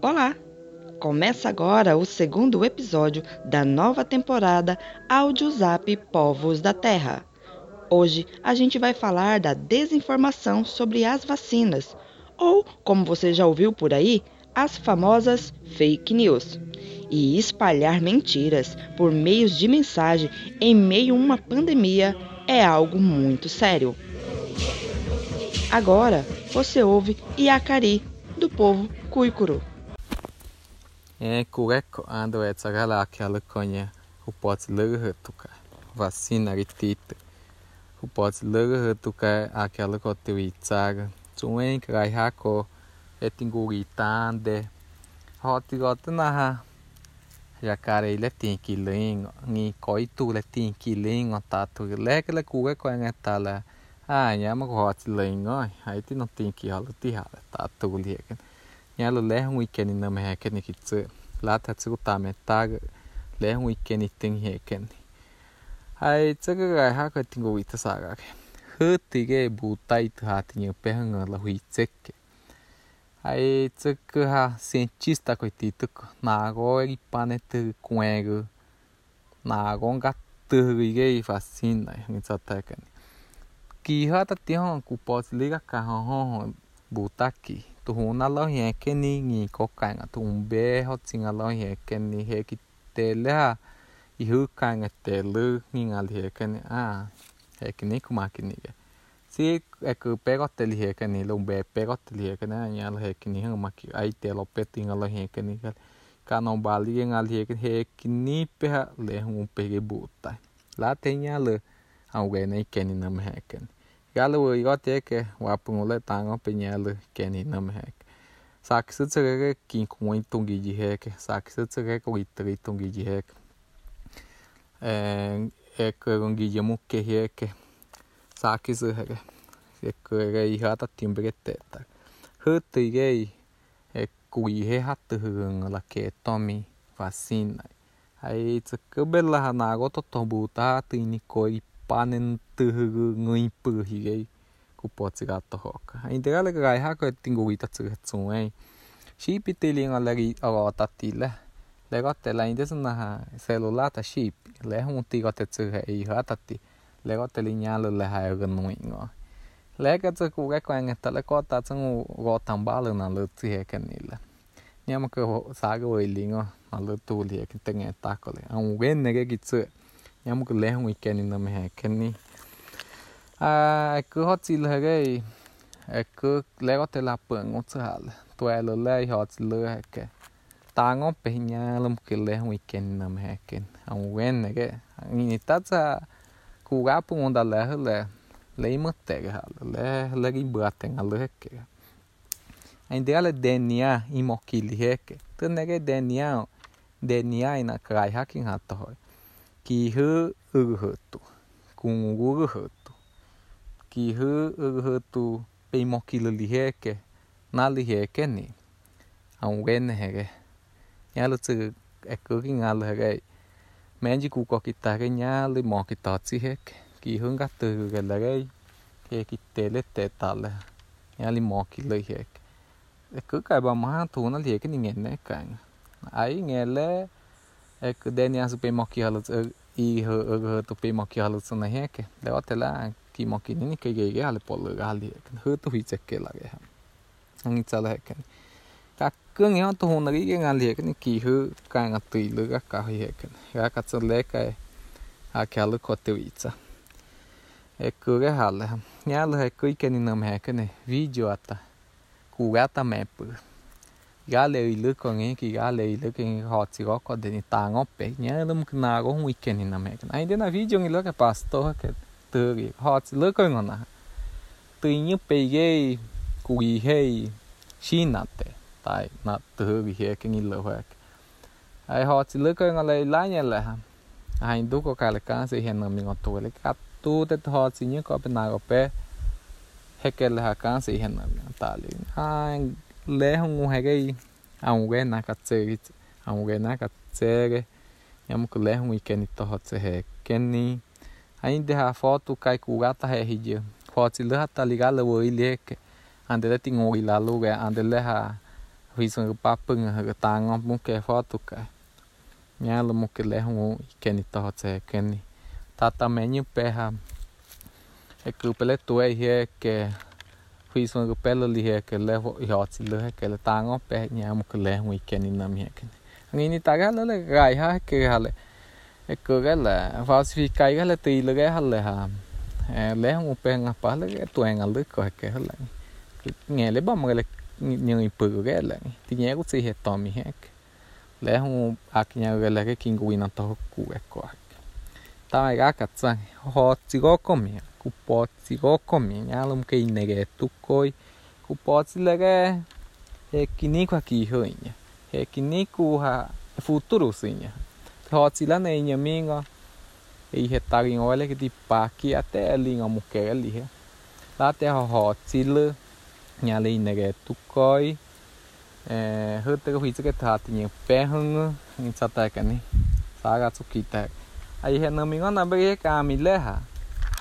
Olá! Começa agora o segundo episódio da nova temporada Audiozap Povos da Terra. Hoje a gente vai falar da desinformação sobre as vacinas, ou, como você já ouviu por aí, as famosas fake news. E espalhar mentiras por meios de mensagem em meio a uma pandemia é algo muito sério. Agora você ouve Iacari, do povo Cuicuru. É correto ando é tsagala aquela conha o pode ler tuka vacina ritita o pode ler tuka aquela que tu itsaga. Tsueng rai hako é tinguritande ele tem que ler ni coi tu le tem que ler tá tu le que le cuga com a tala à nhà mà họ chỉ lên ngói hay tí nó tin kia họ tí họ ta tu liệt cái nhà lo lẽ không weekend nằm hè cái này kịch lá thật sự ta mẹ ta lẽ không weekend tin hè cái này. Hay, chắc cái cái ha cái tin của ta sao cái hư thì cái bù tay thứ hạt nhiều bé hơn là hủy chết cái hay, chắc cái ha cientista cái tí tức. Nà có cái pane từ quen cái nà có gắt từ cái vaccine này, người ta thấy cái này. Ki ha ta ti hon ku po liga ka hon hon buta ki tu huna lo he ke ni ni ko ka nga tu be ho tinga lo he ke ni he ki te le ha i hu ka nga te lu ni nga li he ke ni a he ki ni ku ma ki ni ge si e ku pe go te li he ke ni lo be pe go te li he ke na nya lo he ki ni hang ma ki ai te lo pe tinga lo he ke ni ka ka no ba li nga li he ke he ki ni pe ha le hu pe ge buta la te nya le au ge nei ke ni na me he Galawu igote que wapu muletango peñalu keni nam hek. Sak sutsugege kink moin tungi jihek. Sak sutsugege kuitri tungi jihek. Eko gungi jemukke hieke. Saki suhege. Eko ege ihata timbege teetak. Hüttu igei. Eko ihe hattu hyöngöllä keetomi vasinai. Ai itse kybellä hanago totto buutaa tiini koi panen tuhugu nguin puhigei ku potsi gato hoka intega le gai ha ko tinguita tsu hetsun ei shipi tilin alagi agata tile le gotte la indes na ha celulata ship le hun ti gotte tsu ei hatati le gotte li nyalo le ha ga nuingo le ga tsu ku ga kwang ta le kota tsu go tambalo na lu tsi he kanila nyama ko sago ilingo na lu tuli ke tenga takole an wen ne ge gitsu em cũng lấy hũ ý kiến nên nó mới hay yamuk lehung ikeni nam he kenni a ku hotil hage ku lego te la pang otsal là lấy hot le hake tango peña lum que lehung ikeni nam he ken. An wen nege ni tatsa lấy ga pu onda le le lấy mutega le le gi baten cái anh ainda ela DNA imokili cái tu nege DNA DNA ina kai hakin hato hoy Kihu ughutu. Kungu ughutu. Kihu ughutu peimokilo liheke. Na liheke ni. Aungene hege. Nyalu tsu ekuki ngalu hege. Menji kuko kitage nyalu mo kitatsi heke. Kihu ngatu gelege. Heki tele tetale. Nyalu mo kilo heke. Eku kai ba maha tu na liheke ni ngene kanga. Aí ngele. Eku deniasu peimokilo tsu e tupi moki halu sana heke lewat la ki moki ni ke ge ge hal pol ga hal hu tu hi chekke lage ha angi chala heke ka kung yo tu hun ri ge ngal heke ni ki hu ka nga tu lu ga ka hi heke ga ka tsa le ka ko ge ha heke heke ne video ata galeoiluk angen ki galeoiluk en hotsigo ko den tango pe nyalum knago un weekend in amerika ainda na video ngilo que pastor que tu hotsigo ngona tu inyo peguei kui hei, shinate. Tai, na tu gi he que ngilo hek ai hotsigo ngala la nyala ainda ko kale kan se hen mi ngoto le. Ka tu te hotsinyo ko pe nago pe. Hekel ha kan se hen mi tali ai lehun hegei aunge nakatseri aunge nakatsere yamuk lehun ikeni tohotse he keni ainda ha foto kai kurata he hidia foto leha tá ligada o ilheke andele tinha o ilalo ga andele ha visan papang ha tanga muke foto ka nyalo muke lehun ikeni tohotse keni tata menyu peha é que o peleto é que huisma ga pela li he ke le ho yot le he ke le tango pe nya mu ke le hu ke ni nam he ke ngi ni ta ga le ga ha ke ha le e ko ga la falsifica ga le ti le ga ha le ha le hu pe nga pa le ke tu nga le ko ke ha le nge le ba ma le ni pu ga le ti nya ku si he to mi he ke le hu a ki nya ga le ke kingu ina to ku e ko ta ga ka tsa ho ti go ko mi kupacivok caminharam que negue tucoi cupaci legue é que nem com aqui rainha é que nem com a futuro sinha hoti lá na minha amiga e retarem olha que de parque até ali uma mulher ali lá até hoti lá nhà lì negue eh, tucoi é hota que fiz que tá tinha perna em sataca né saga tsukita aí renamingona bege kamilha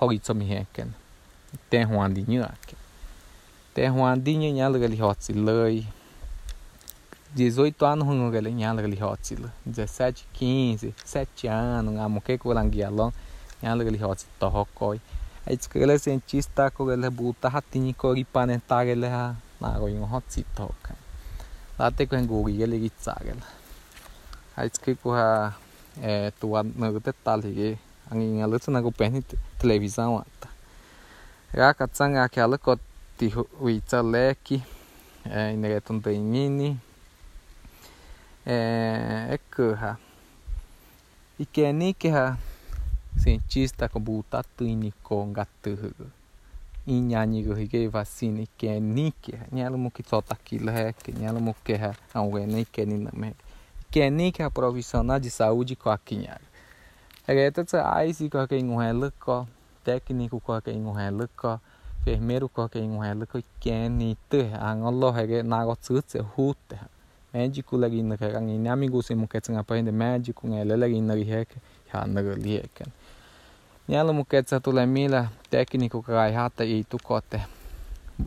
hogi tsomi heken te huan di nyu ake. Te huan di nyu nyal gali hotsi lei 18 anos hung gali nyal gali hotsi 17 15 7 anos amoke kulangialon nyal gali hotsi to hokoi aitzkele sentista ko gele buta hatini ko gipane tagele, ha na go yung hotsi to ka late ko ngogi gele gitsagel aitzke ko ha eh tuan nagte talhige. Angin alutsa nagu peni televisão ata ga katsanga akala ko ti huitsa leki inegeton teinini eh ekha ikeni ke ha cientista ko buta tuini ko ngatu inyanyi go hige vacina ke ni ke nyalo mo ki kila que nyalo mo que ha awe nem que ni na me que ni que a profissional de saúde ko akinya Reetetsä aisikorkeinguhelukko, tekniikukorkeinguhelukko, enfermeirukorkeinguhelukko, kienitte, angollo hege nagotsutse hutte. Medico legin kerang ini amigo se muketsa ngapain de magic ngai lelagin nari hek ya nari lieken. Nyalo muketsa tule mila tekniko kai hata i tu kote.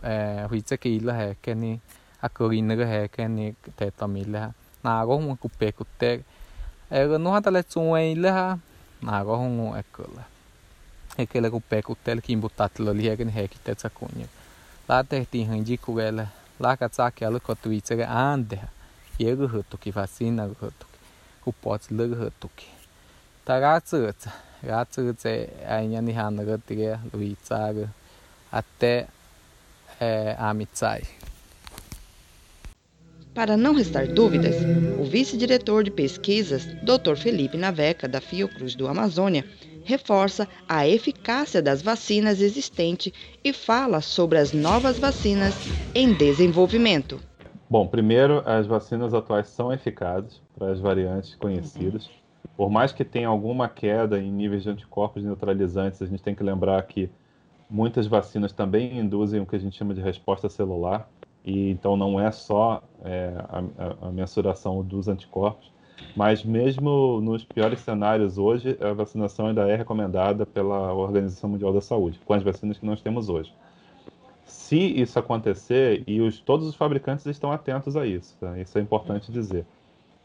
Eh huitse ke ila hek ni akori nari hek ni te tamila. Nago mu kupe kutte. Ego no hata le tsuwe ila nago hon ekkolla ekelle kun pekuttel hekin liegen hekitetsa kunja la tehtiin hanjikugelle la katsake alko tuitsege andeha. Jego huttuki fasina huttuki. Ku pots lego huttuki. Ta gatsutsa gatsutse aina ni hanagotige luitsage atte eh, amitsai Para não restar dúvidas, o vice-diretor de pesquisas, Dr. Felipe Naveca, da Fiocruz do Amazônia, reforça a eficácia das vacinas existentes e fala sobre as novas vacinas em desenvolvimento. Bom, primeiro, as vacinas atuais são eficazes para as variantes conhecidas. Por mais que tenha alguma queda em níveis de anticorpos neutralizantes, a gente tem que lembrar que muitas vacinas também induzem o que a gente chama de resposta celular, e então não é só é, a, a, mensuração dos anticorpos, mas mesmo nos piores cenários hoje, a vacinação ainda é recomendada pela Organização Mundial da Saúde, com as vacinas que nós temos hoje. Se isso acontecer, e os, todos os fabricantes estão atentos a isso, tá? isso é importante dizer.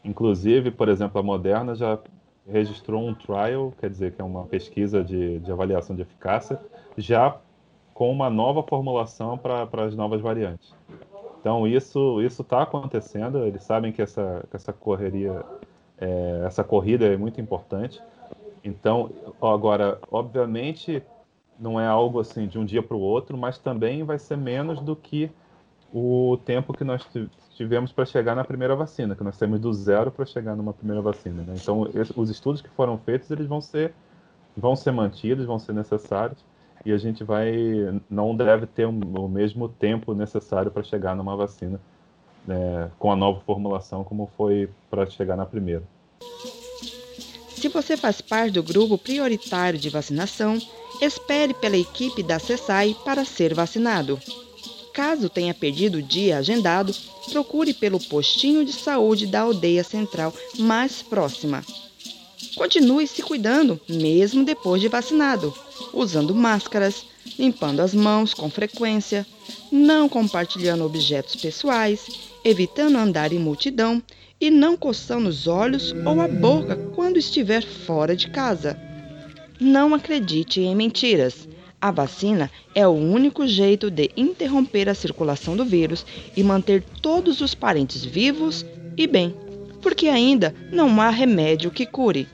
Inclusive, por exemplo, a Moderna já registrou um trial, quer dizer, que é uma pesquisa de, de avaliação de eficácia, já com uma nova formulação para as novas variantes. Então isso isso está acontecendo. Eles sabem que essa essa correria, é, essa corrida é muito importante. Então agora, obviamente, não é algo assim de um dia para o outro, mas também vai ser menos do que o tempo que nós tivemos para chegar na primeira vacina, que nós temos do zero para chegar numa primeira vacina. Né? Então, os estudos que foram feitos, eles vão ser, vão ser mantidos, vão ser necessários. E a gente vai não deve ter o mesmo tempo necessário para chegar numa vacina né, com a nova formulação como foi para chegar na primeira. Se você faz parte do grupo prioritário de vacinação, espere pela equipe da CESAI para ser vacinado. Caso tenha perdido o dia agendado, procure pelo postinho de saúde da aldeia central mais próxima. Continue se cuidando, mesmo depois de vacinado, usando máscaras, limpando as mãos com frequência, não compartilhando objetos pessoais, evitando andar em multidão e não coçando os olhos ou a boca quando estiver fora de casa. Não acredite em mentiras. A vacina é o único jeito de interromper a circulação do vírus e manter todos os parentes vivos e bem, porque ainda não há remédio que cure.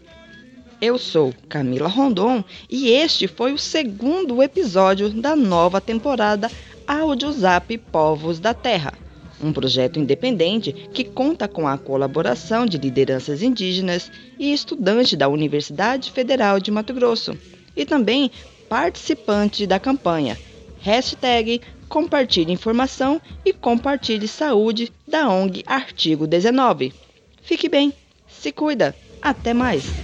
Eu sou Camila Rondon e este foi o segundo episódio da nova temporada Audiozap Povos da Terra, um projeto independente que conta com a colaboração de lideranças indígenas e estudantes da Universidade Federal de Mato Grosso e também participante da campanha. Hashtag compartilhe informação e compartilhe saúde da ONG Artigo 19. Fique bem, se cuida, até mais!